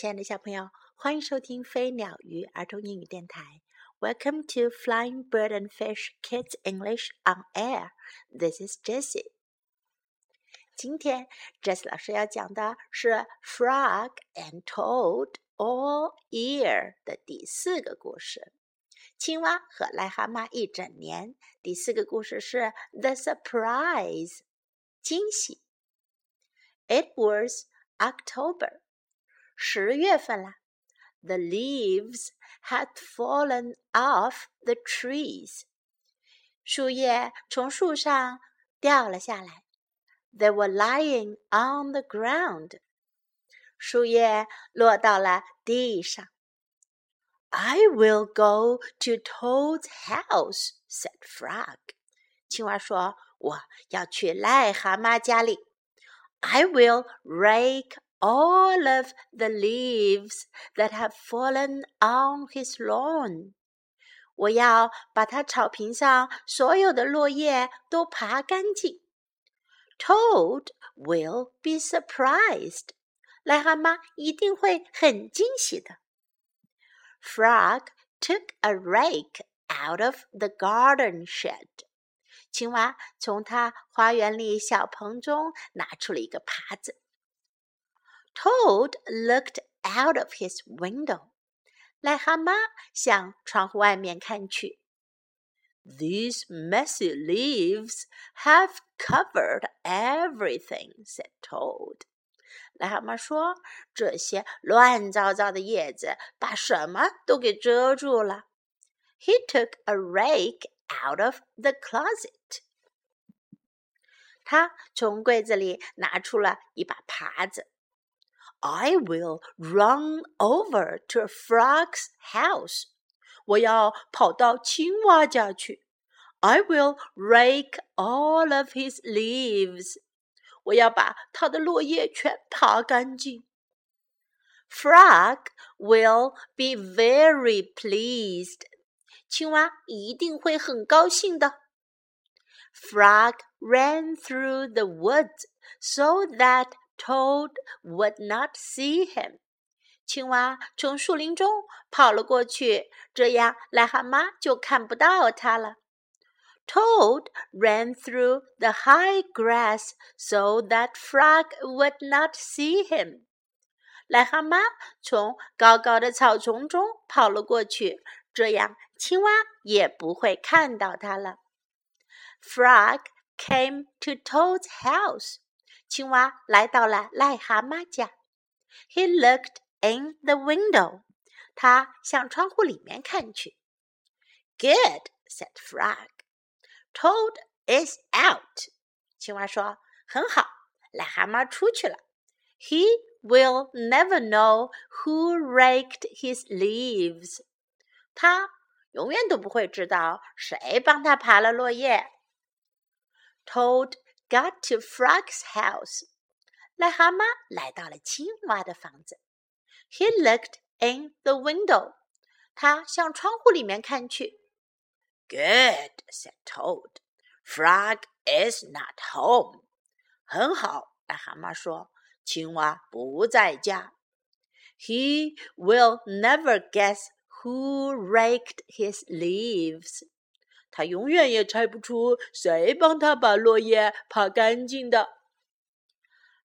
亲爱的小朋友，欢迎收听飞鸟鱼儿童英语电台。Welcome to Flying Bird and Fish Kids English on Air. This is Jessie. 今天 Jessie 老师要讲的是 Frog and Toad All Year 的第四个故事。青蛙和癞蛤蟆一整年。第四个故事是 The Surprise，惊喜。It was October，十月份了。The leaves had fallen off the trees，树叶从树上掉了下来。They were lying on the ground，树叶落到了地上。I will go to Toad's house," said Frog. 青蛙说：“我要去癞蛤蟆家里。I will rake all of the leaves that have fallen on his lawn. 我要把他草坪上所有的落叶都爬干净。Toad will be surprised. 癞蛤蟆一定会很惊喜的。Frog took a rake out of the garden shed. 青蛙从它花园里小棚中拿出了一个耙子。 Toad looked out of his window. 癞蛤蟆向窗户外面看去。These messy leaves have covered everything," said Toad. 癞蛤蟆说：“这些乱糟糟的叶子把什么都给遮住了。” He took a rake out of the closet. 他从柜子里拿出了一把耙子。 I will run over to a frog's house. 我要跑到青蛙家去。I will rake all of his leaves. 我要把它的落叶全爬干净。Frog will be very pleased. 青蛙一定会很高兴的。Frog ran through the woods so that Toad would not see him. 青蛙从树林中跑了过去，这样癞蛤蟆就看不到它了。Toad ran through the high grass so that Frog would not see him. 癞蛤蟆从高高的草丛中跑了过去，这样青蛙也不会看到它了。Frog came to Toad's house. 青蛙来到了癞蛤蟆家。He looked in the window. 他向窗户里面看去。Good, said Frog. Toad is out. 青蛙说：“很好，癞蛤蟆出去了。He will never know who raked his leaves. 他永远都不会知道谁帮他爬了落叶。Toad got to Frog's house. 癞蛤蟆来到了青蛙的房子。He looked in the window. 他向窗户里面看去。Good, said Toad. Frog is not home. 很好，癞蛤蟆说，青蛙不在家。He will never guess who raked his leaves. 他永远也猜不出谁帮他把落叶爬干净的。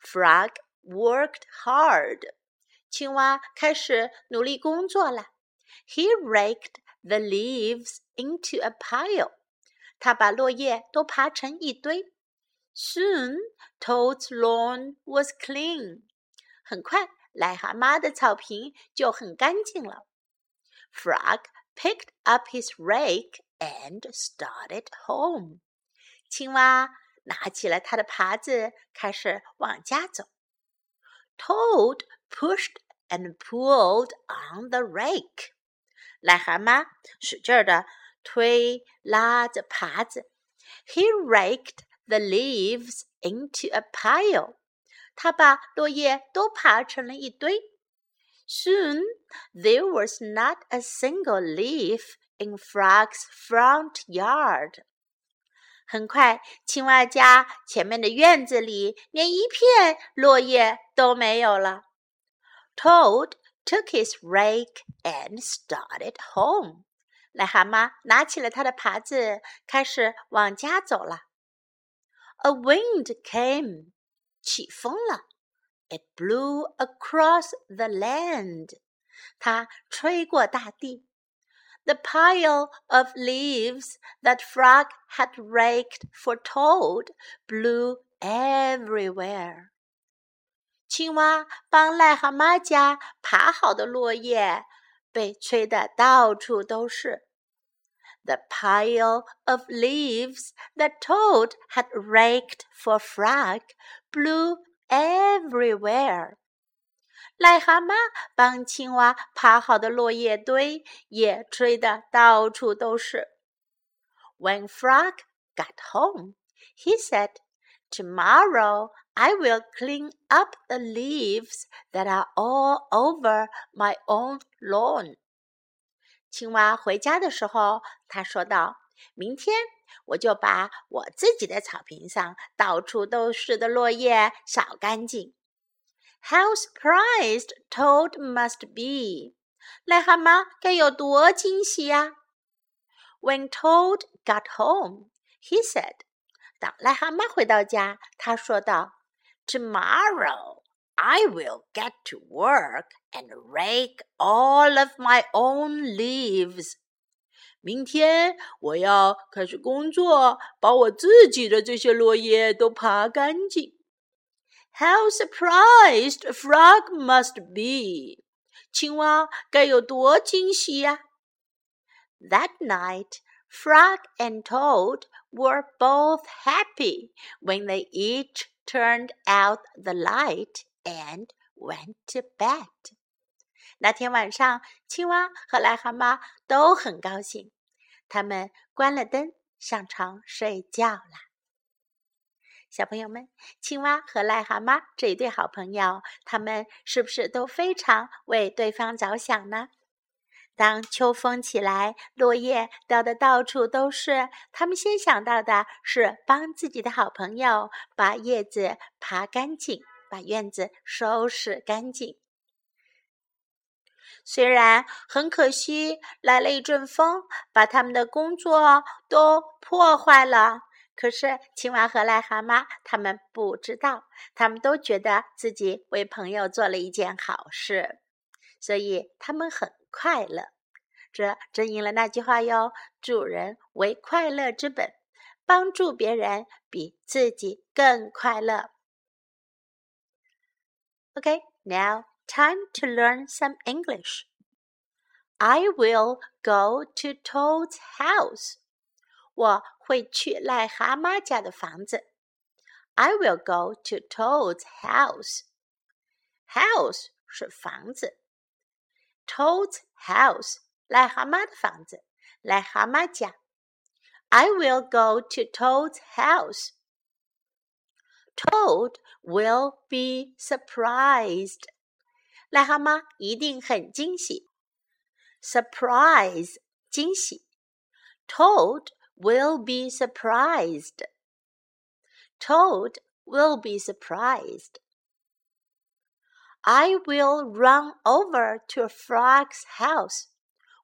Frog worked hard. 青蛙开始努力工作了。He raked the leaves into a pile. 他把落叶都爬成一堆。Soon, Toad's lawn was clean. 很快，癞蛤蟆的草坪就很干净了。Frog picked up his rake and started home. 青蛙拿起了他的耙子，开始往家走。Toad pushed and pulled on the rake. 癞蛤蟆使劲的推拉着耙子。He raked the leaves into a pile. 他把落叶都爬成了一堆。Soon there was not a single leaf in Frog's front yard. 很快，青蛙家前面的院子里连一片落叶都没有了。 Toad took his rake and started home. 癞蛤蟆拿起了他的耙子，开始往家走了。A wind came，起风了。It blew across the land，它吹过大地。 The pile of leaves that Frog had raked for Toad blew everywhere. 青蛙帮癞蛤蟆家爬好的落叶被吹得到处都是。The pile of leaves that Toad had raked for Frog blew everywhere. 癞蛤蟆帮青蛙爬好的落叶堆也吹得到处都是。When Frog got home, he said, Tomorrow I will clean up the leaves that are all over my own lawn. 青蛙回家的时候，他说道：“明天我就把我自己的草坪上到处都是的落叶扫干净。” How surprised Toad must be！癞蛤蟆该有多惊喜呀！When Toad got home, he said，当癞蛤蟆回到家，他说道：“Tomorrow I will get to work and rake all of my own leaves。”明天我要开始工作，把我自己的这些落叶都爬干净。 how surprised Frog must be! 青蛙该有多惊喜呀！That night, Frog and Toad were both happy when they each turned out the light and went to bed. 那天晚上，青蛙和癞蛤蟆都很高兴，他们关了灯，上床睡觉了。 小朋友们，青蛙和癞蛤蟆这一对好朋友，他们是不是都非常为对方着想呢？当秋风起来，落叶掉的到处都是，他们先想到的是帮自己的好朋友把叶子爬干净，把院子收拾干净。虽然很可惜，来了一阵风，把他们的工作都破坏了。可是，青蛙和癞蛤蟆他们不知道，他们都觉得自己为朋友做了一件好事，所以他们很快乐。这正应了那句话哟：“助人为快乐之本，帮助别人比自己更快乐。” OK，now time to learn some English. I will go to Toad's house. 我会去癞蛤蟆家的房子。I will go to Toad's house. House 是房子。Toad's house 癞蛤蟆的房子，癞蛤蟆家。I will go to Toad's house. Toad will be surprised. 癞蛤蟆一定很惊喜。Surprise 惊喜。Toad will be surprised. Toad will be surprised. I will run over to a frog's house.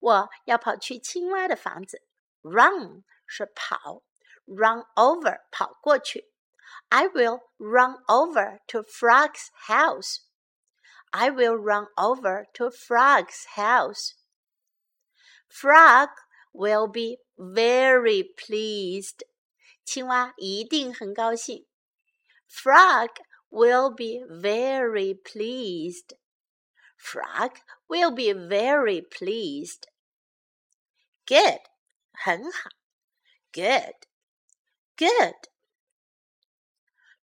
我要跑去青蛙的房子。Run 是跑，run over 跑过去。I will run over to a frog's house. I will run over to a frog's house. Frog will be very pleased. 青蛙一定很高兴。Frog will be very pleased. Frog will be very pleased. Good，很好。Good, good.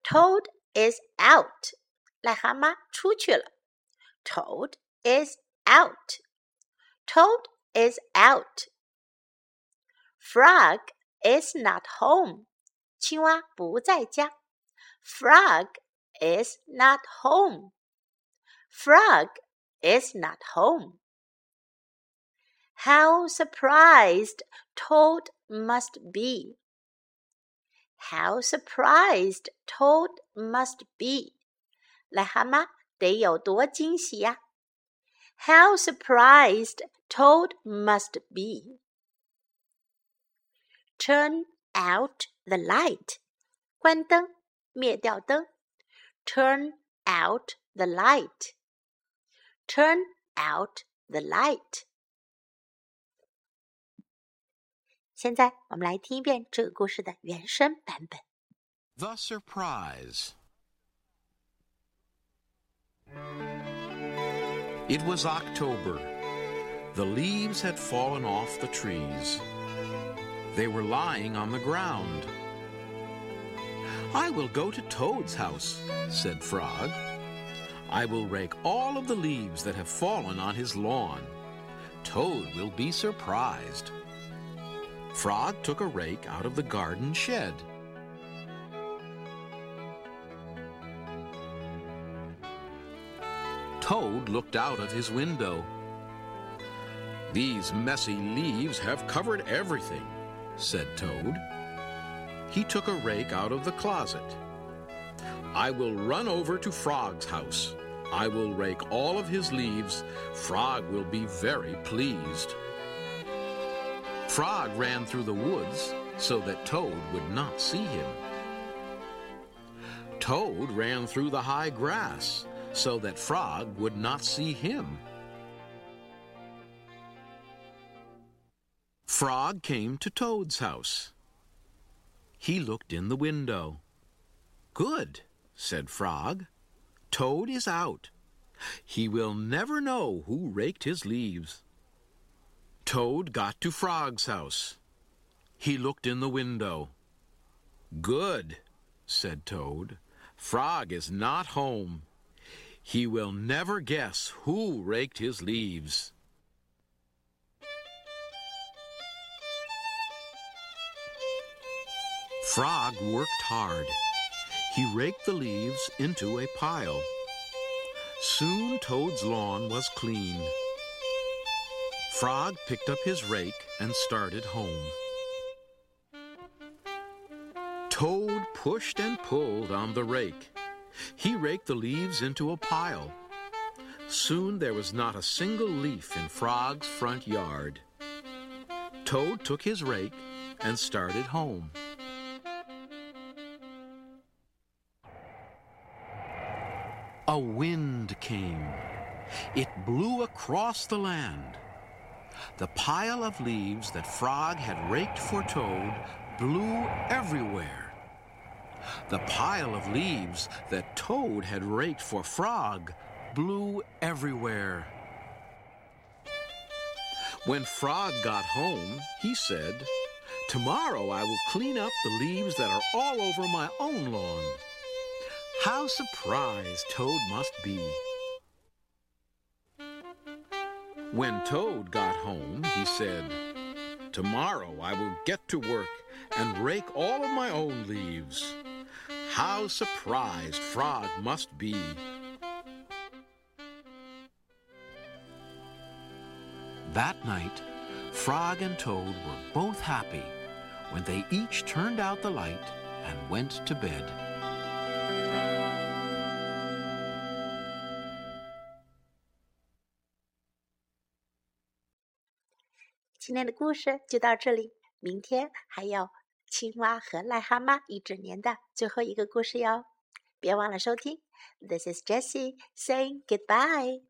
Toad is out. 癞蛤蟆出去了。Toad is out. Toad is out. Frog is not home. 青蛙不在家。Frog is not home. Frog is not home. How surprised Toad must be. How surprised Toad must be. 癞蛤蟆得有多惊喜呀 How surprised Toad must be! Turn out the light. 关灯，灭掉灯。Turn out the light. Turn out the light. 现在我们来听一遍这个故事的原声版本。The Surprise. It was October. The leaves had fallen off the trees. They were lying on the ground. I will go to Toad's house, said Frog. I will rake all of the leaves that have fallen on his lawn. Toad will be surprised. Frog took a rake out of the garden shed. Toad looked out of his window. These messy leaves have covered everything, said Toad. He took a rake out of the closet. I will run over to Frog's house. I will rake all of his leaves. Frog will be very pleased. Frog ran through the woods so that Toad would not see him. Toad ran through the high grass so that Frog would not see him. Frog came to Toad's house. He looked in the window. Good, said Frog. Toad is out. He will never know who raked his leaves. Toad got to Frog's house. He looked in the window. Good, said Toad. Frog is not home. He will never guess who raked his leaves. Frog worked hard. He raked the leaves into a pile. Soon Toad's lawn was clean. Frog picked up his rake and started home. Toad pushed and pulled on the rake. He raked the leaves into a pile. Soon there was not a single leaf in Frog's front yard. Toad took his rake and started home. A wind came. It blew across the land. The pile of leaves that Frog had raked for Toad blew everywhere. The pile of leaves that Toad had raked for Frog blew everywhere. When Frog got home, he said, Tomorrow I will clean up the leaves that are all over my own lawn. How surprised Toad must be. When Toad got home, he said, Tomorrow I will get to work and rake all of my own leaves. How surprised Frog must be. That night, Frog and Toad were both happy when they each turned out the light and went to bed. 今天的故事就到这里，明天还有青蛙和癞蛤蟆一整年的最后一个故事哟，别忘了收听。This is Jessie saying goodbye.